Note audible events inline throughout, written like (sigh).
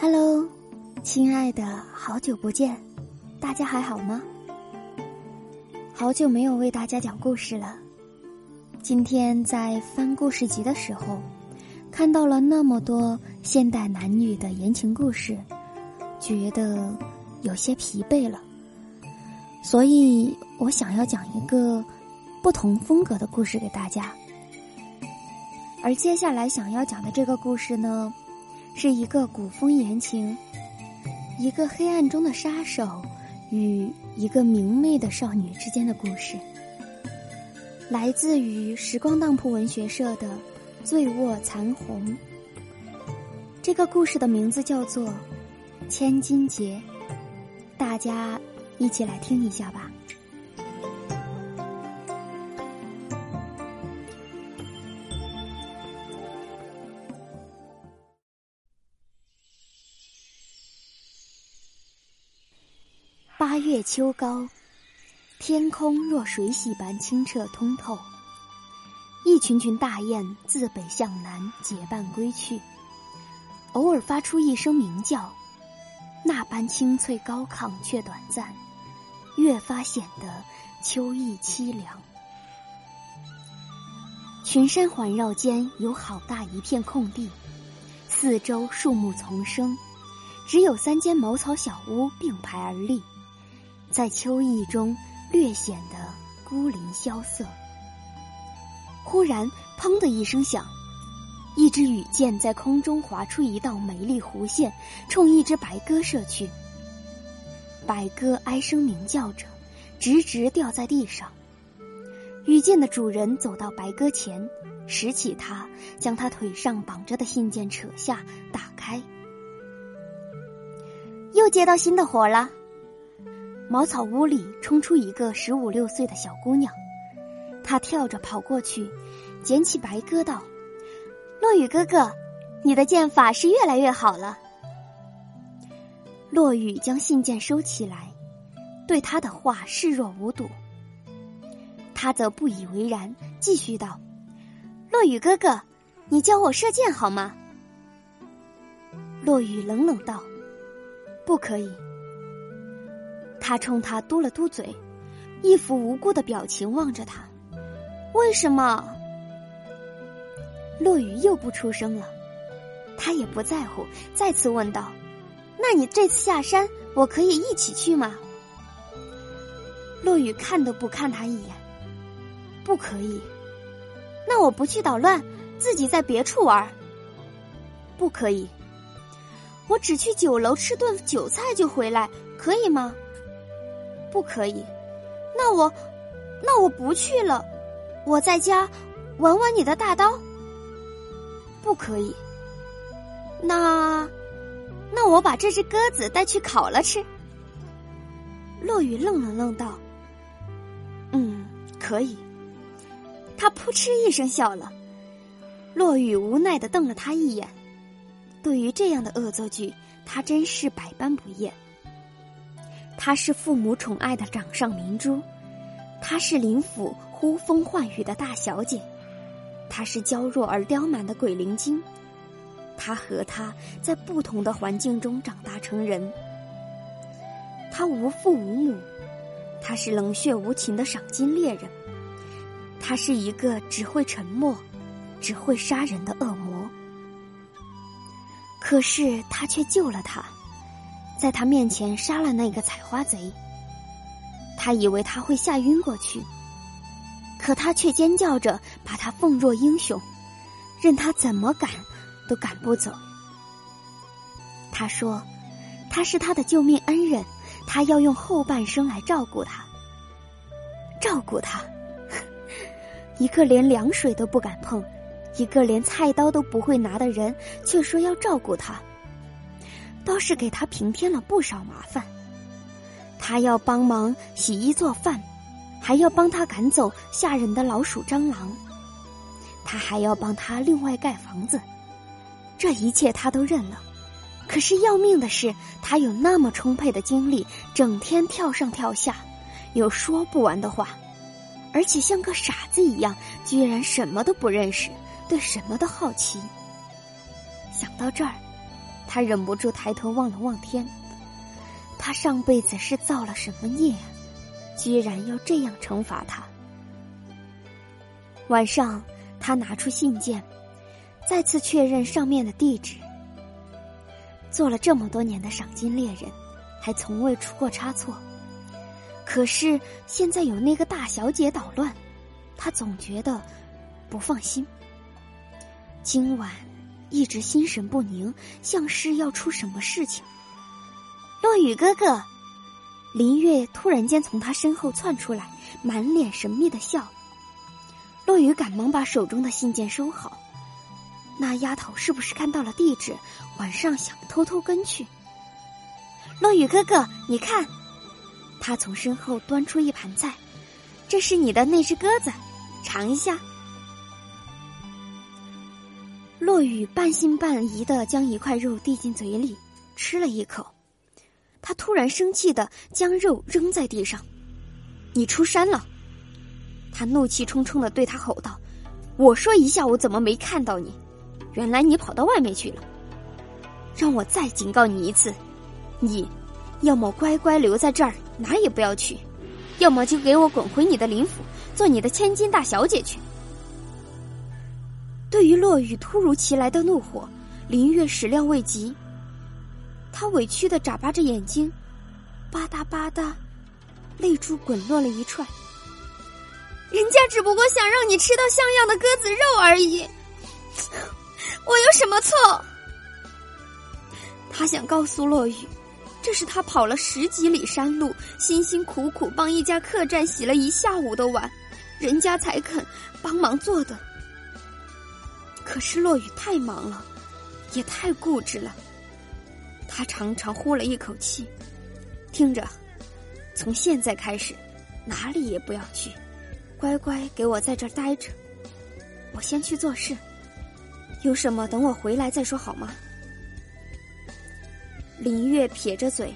Hello，亲爱的，好久不见，大家还好吗？好久没有为大家讲故事了。今天在翻故事集的时候，看到了那么多现代男女的言情故事，觉得有些疲惫了，所以我想要讲一个不同风格的故事给大家。而接下来想要讲的这个故事呢？是一个古风言情，一个黑暗中的杀手与一个明媚的少女之间的故事，来自于时光当铺文学社的《醉卧残红》。这个故事的名字叫做《千金劫》，大家一起来听一下吧。八月秋高，天空若水洗般清澈通透。一群群大雁自北向南结伴归去，偶尔发出一声鸣叫，那般清脆高亢却短暂，越发显得秋意凄凉。群山环绕间有好大一片空地，四周树木丛生，只有三间茅草小屋并排而立。在秋意中，略显得孤零萧瑟。忽然，砰的一声响，一支羽箭在空中划出一道美丽弧线，冲一只白鸽射去。白鸽哀声鸣叫着，直直掉在地上。羽箭的主人走到白鸽前，拾起它，将它腿上绑着的信件扯下，打开。又接到新的活了。茅草屋里冲出一个十五六岁的小姑娘，她跳着跑过去，捡起白鸽道：“落雨哥哥，你的剑法是越来越好了。”落雨将信件收起来，对他的话视若无睹。他则不以为然，继续道：“落雨哥哥，你教我射箭好吗？”落雨冷冷道：“不可以。”他冲他嘟了嘟嘴，一副无辜的表情望着他。为什么？落雨又不出声了，他也不在乎，再次问道：“那你这次下山，我可以一起去吗？”落雨看都不看他一眼，不可以。那我不去捣乱，自己在别处玩。不可以。我只去酒楼吃顿酒菜就回来，可以吗？不可以，那我，那我不去了。我在家玩玩你的大刀。不可以。那，那我把这只鸽子带去烤了吃。落雨愣了愣道：“嗯，可以。”他扑哧一声笑了。落雨无奈的瞪了他一眼。对于这样的恶作剧，他真是百般不厌。她是父母宠爱的掌上明珠，她是林府呼风唤雨的大小姐，她是娇弱而刁蛮的鬼灵精。他和她在不同的环境中长大成人。他无父无母，他是冷血无情的赏金猎人，他是一个只会沉默、只会杀人的恶魔。可是他却救了他。在他面前杀了那个采花贼，他以为他会吓晕过去，可他却尖叫着把他奉若英雄，任他怎么赶都赶不走。他说：“他是他的救命恩人，他要用后半生来照顾他，照顾他。(laughs) 一个连凉水都不敢碰，一个连菜刀都不会拿的人，却说要照顾他。”倒是给他平添了不少麻烦。他要帮忙洗衣做饭，还要帮他赶走吓人的老鼠、蟑螂。他还要帮他另外盖房子，这一切他都认了。可是要命的是，他有那么充沛的精力，整天跳上跳下，有说不完的话，而且像个傻子一样，居然什么都不认识，对什么都好奇。想到这儿。他忍不住抬头望了望天。他上辈子是造了什么孽啊？居然要这样惩罚他。晚上，他拿出信件，再次确认上面的地址。做了这么多年的赏金猎人，还从未出过差错。可是现在有那个大小姐捣乱，他总觉得不放心。今晚一直心神不宁，像是要出什么事情。落雨哥哥，林月突然间从他身后窜出来，满脸神秘的笑。落雨赶忙把手中的信件收好。那丫头是不是看到了地址？晚上想偷偷跟去？落雨哥哥，你看，他从身后端出一盘菜，这是你的那只鸽子，尝一下。落雨半信半疑的将一块肉递进嘴里，吃了一口。他突然生气的将肉扔在地上，“你出山了！”他怒气冲冲的对他吼道：“我说一下我怎么没看到你？原来你跑到外面去了。让我再警告你一次，你要么乖乖留在这儿，哪也不要去；要么就给我滚回你的林府，做你的千金大小姐去。”对于落雨突如其来的怒火，林月始料未及。他委屈的眨巴着眼睛，吧嗒吧嗒，泪珠滚落了一串。人家只不过想让你吃到像样的鸽子肉而已，(laughs) 我有什么错？他想告诉落雨，这是他跑了十几里山路，辛辛苦苦帮一家客栈洗了一下午的碗，人家才肯帮忙做的。可是落雨太忙了，也太固执了。他长长呼了一口气，听着，从现在开始，哪里也不要去，乖乖给我在这儿待着。我先去做事，有什么等我回来再说好吗？林月撇着嘴，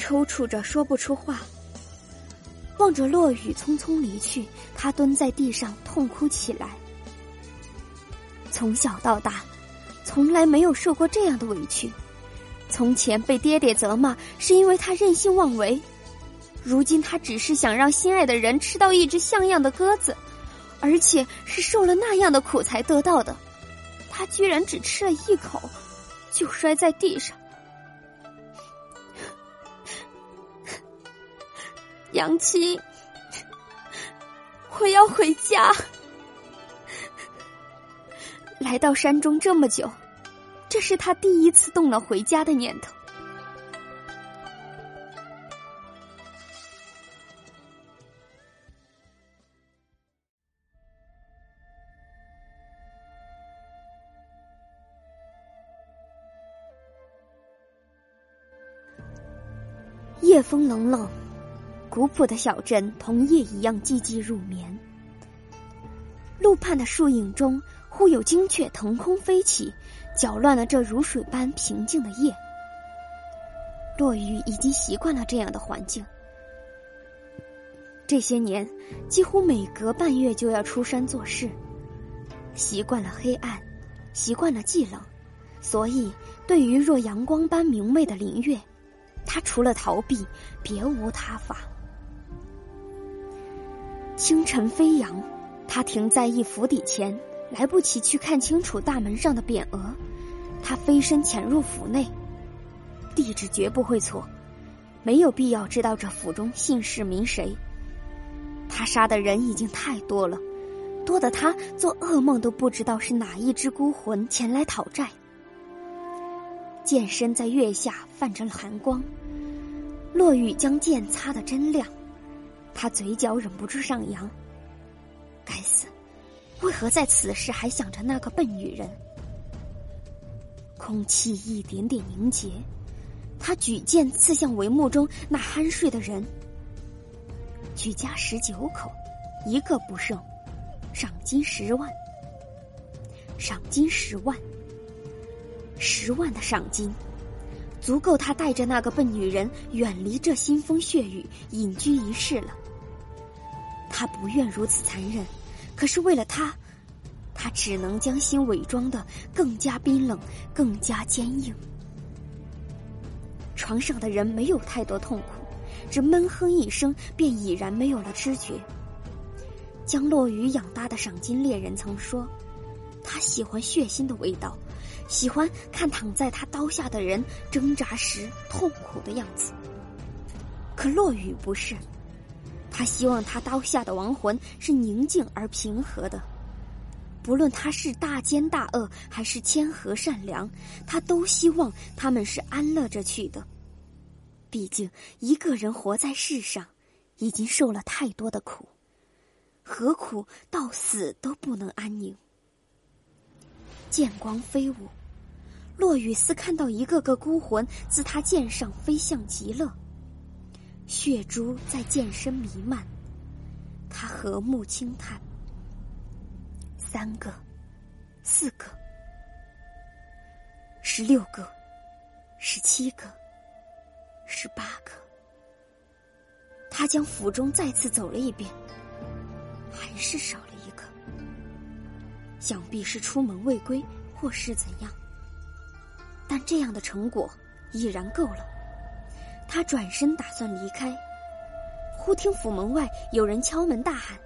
抽搐着说不出话，望着落雨匆匆离去，他蹲在地上痛哭起来。从小到大，从来没有受过这样的委屈。从前被爹爹责骂，是因为他任性妄为；如今他只是想让心爱的人吃到一只像样的鸽子，而且是受了那样的苦才得到的。他居然只吃了一口，就摔在地上。杨青，(laughs) 我要回家。来到山中这么久。这是他第一次动了回家的念头。夜风冷冷，古朴的小镇同夜一样寂寂入眠。路畔的树影中，忽有惊雀腾空飞起。搅乱了这如水般平静的夜。落雨已经习惯了这样的环境。这些年，几乎每隔半月就要出山做事，习惯了黑暗，习惯了寂冷，所以对于若阳光般明媚的林月，他除了逃避，别无他法。清晨飞扬，他停在一府邸前，来不及去看清楚大门上的匾额。他飞身潜入府内，地址绝不会错，没有必要知道这府中姓氏名谁。他杀的人已经太多了，多的他做噩梦都不知道是哪一只孤魂前来讨债。剑身在月下泛着寒光，落雨将剑擦得真亮，他嘴角忍不住上扬。该死，为何在此时还想着那个笨女人？空气一点点凝结，他举剑刺向帷幕中那酣睡的人。举家十九口，一个不剩，赏金十万。赏金十万，十万的赏金，足够他带着那个笨女人远离这腥风血雨，隐居一世了。他不愿如此残忍，可是为了他。他只能将心伪装的更加冰冷，更加坚硬。床上的人没有太多痛苦，只闷哼一声，便已然没有了知觉。将落雨养大的赏金猎人曾说：“他喜欢血腥的味道，喜欢看躺在他刀下的人挣扎时痛苦的样子。”可落雨不是，他希望他刀下的亡魂是宁静而平和的。不论他是大奸大恶还是谦和善良，他都希望他们是安乐着去的。毕竟一个人活在世上，已经受了太多的苦，何苦到死都不能安宁？剑光飞舞，落雨似看到一个个孤魂自他剑上飞向极乐，血珠在剑身弥漫，他和睦轻叹。三个，四个，十六个，十七个，十八个。他将府中再次走了一遍，还是少了一个。想必是出门未归，或是怎样。但这样的成果已然够了。他转身打算离开，忽听府门外有人敲门，大喊：“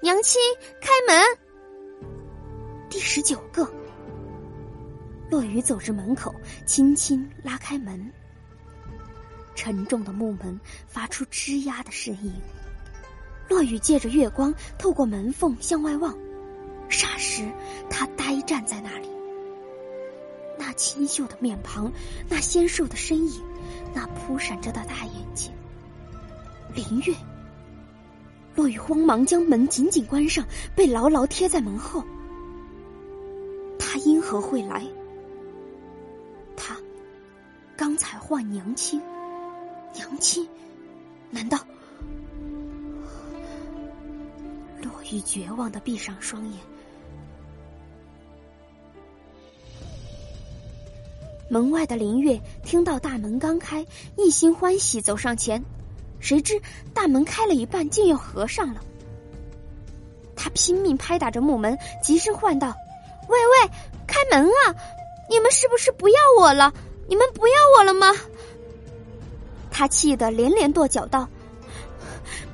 娘亲，开门！”第十九个，落雨走至门口，轻轻拉开门。沉重的木门发出吱呀的声音。落雨借着月光透过门缝向外望，霎时他呆站在那里。那清秀的面庞，那纤瘦的身影，那扑闪着的大眼睛。林月。落雨慌忙将门紧紧关上，被牢牢贴在门后。他因何会来？他刚才唤娘亲，娘亲，难道？落雨绝望的闭上双眼。门外的林月听到大门刚开，一心欢喜走上前，谁知大门开了一半，竟又合上了。他拼命拍打着木门，急声唤道。喂喂，开门啊！你们是不是不要我了？你们不要我了吗？他气得连连跺脚道：“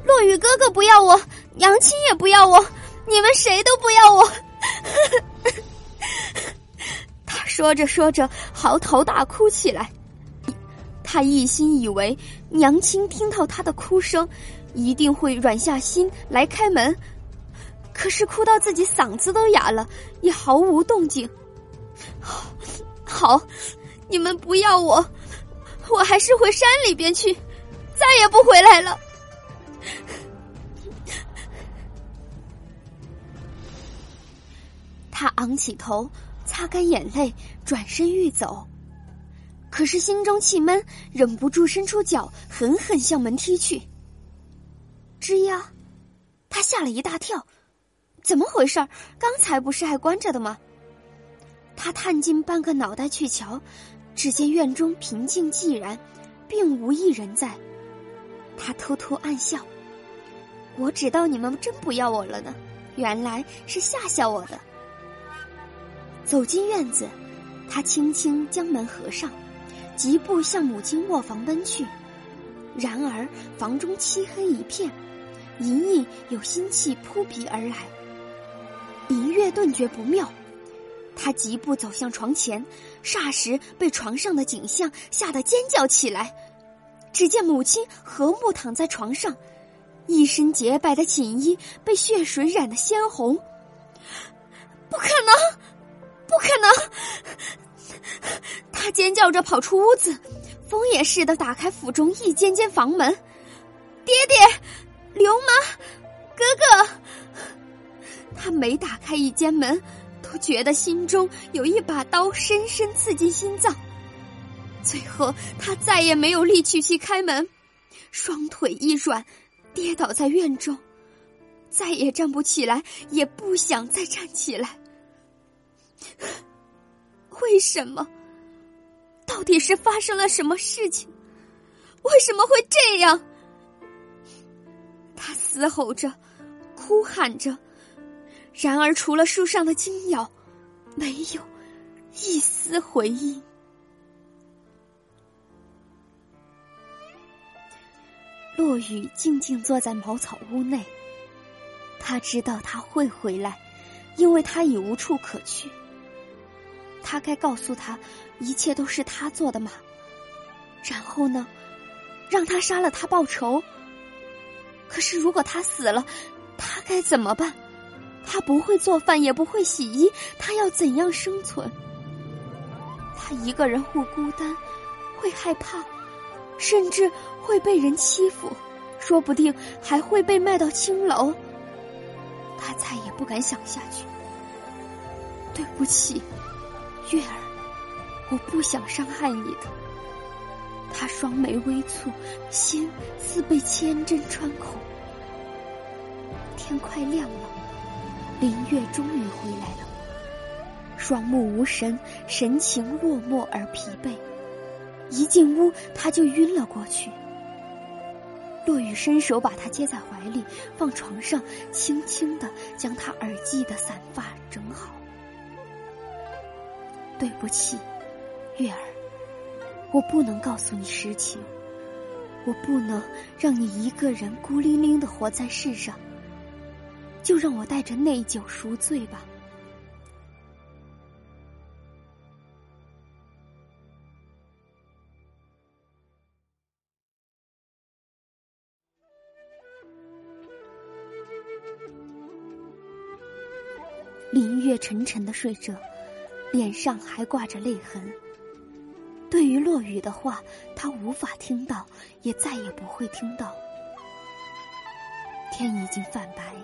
落雨哥哥不要我，娘亲也不要我，你们谁都不要我！”呵呵 (laughs) 说着说着，嚎啕大哭起来。他一心以为娘亲听到他的哭声，一定会软下心来开门。可是哭到自己嗓子都哑了，也毫无动静。好，你们不要我，我还是回山里边去，再也不回来了。他昂起头，擦干眼泪，转身欲走，可是心中气闷，忍不住伸出脚，狠狠向门踢去。吱呀，他吓了一大跳。怎么回事？刚才不是还关着的吗？他探进半个脑袋去瞧，只见院中平静寂然，并无一人在。他偷偷暗笑：“我知道你们真不要我了呢，原来是吓吓我的。”走进院子，他轻轻将门合上，疾步向母亲卧房奔去。然而房中漆黑一片，隐隐有腥气扑鼻而来。林月顿觉不妙，他疾步走向床前，霎时被床上的景象吓得尖叫起来。只见母亲和睦躺在床上，一身洁白的锦衣被血水染得鲜红。不可能，不可能！他尖叫着跑出屋子，疯也似的打开府中一间间房门。爹爹，流氓，哥哥。他每打开一间门，都觉得心中有一把刀深深刺进心脏。最后，他再也没有力气去开门，双腿一软，跌倒在院中，再也站不起来，也不想再站起来。(laughs) 为什么？到底是发生了什么事情？为什么会这样？他嘶吼着，哭喊着。然而，除了树上的金鸟，没有一丝回应。落雨静静坐在茅草屋内。他知道他会回来，因为他已无处可去。他该告诉他，一切都是他做的吗？然后呢，让他杀了他报仇。可是如果他死了，他该怎么办？他不会做饭，也不会洗衣，他要怎样生存？他一个人会孤单，会害怕，甚至会被人欺负，说不定还会被卖到青楼。他再也不敢想下去。对不起，月儿，我不想伤害你的。他双眉微蹙，心似被千针穿孔。天快亮了，林月终于回来了。双目无神，神情落寞而疲惫。一进屋，他就晕了过去。落雨伸手把他接在怀里，放床上，轻轻的将他耳际的散发整好。对不起，月儿，我不能告诉你实情，我不能让你一个人孤零零的活在世上。就让我带着内疚赎罪吧。林月沉沉的睡着，脸上还挂着泪痕。对于落雨的话，他无法听到，也再也不会听到。天已经泛白，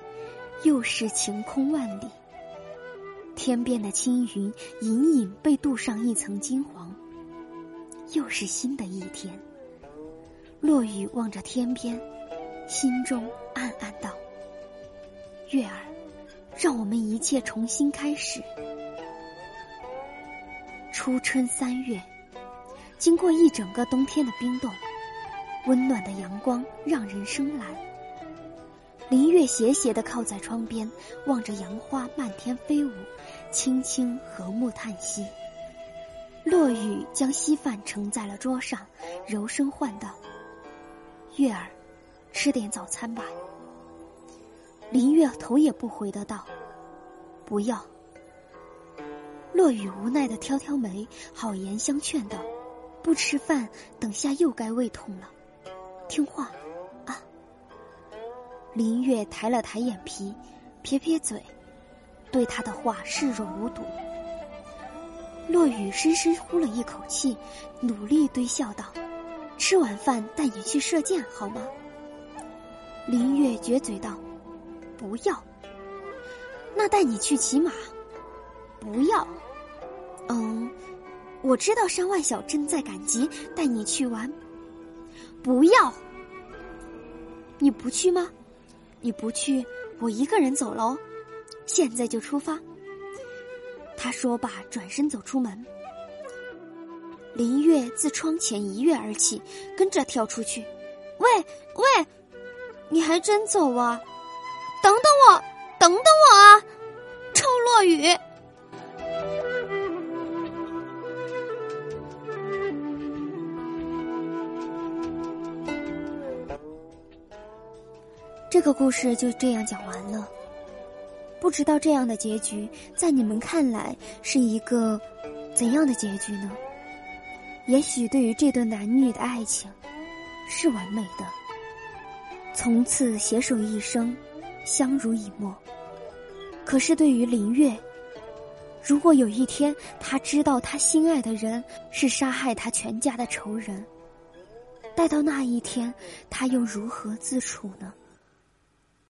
又是晴空万里。天边的青云隐隐被镀上一层金黄。又是新的一天。落雨望着天边，心中暗暗道：“月儿。”让我们一切重新开始。初春三月，经过一整个冬天的冰冻，温暖的阳光让人生蓝。林月斜斜的靠在窗边，望着杨花漫天飞舞，轻轻和睦叹息。落雨将稀饭盛在了桌上，柔声唤道：“月儿，吃点早餐吧。”林月头也不回的道：“不要。”落雨无奈的挑挑眉，好言相劝道：“不吃饭，等下又该胃痛了。听话，啊。”林月抬了抬眼皮，撇撇嘴，对他的话视若无睹。落雨深深呼了一口气，努力堆笑道：“吃完饭带你去射箭好吗？”林月撅嘴道。不要，那带你去骑马。不要，嗯，我知道山外小镇在赶集，带你去玩。不要，你不去吗？你不去，我一个人走喽。现在就出发。他说罢，转身走出门。林月自窗前一跃而起，跟着跳出去。喂喂，你还真走啊？等等我，等等我啊！臭落雨。这个故事就这样讲完了。不知道这样的结局，在你们看来是一个怎样的结局呢？也许对于这对男女的爱情，是完美的，从此携手一生。相濡以沫。可是对于林月，如果有一天他知道他心爱的人是杀害他全家的仇人，待到那一天，他又如何自处呢？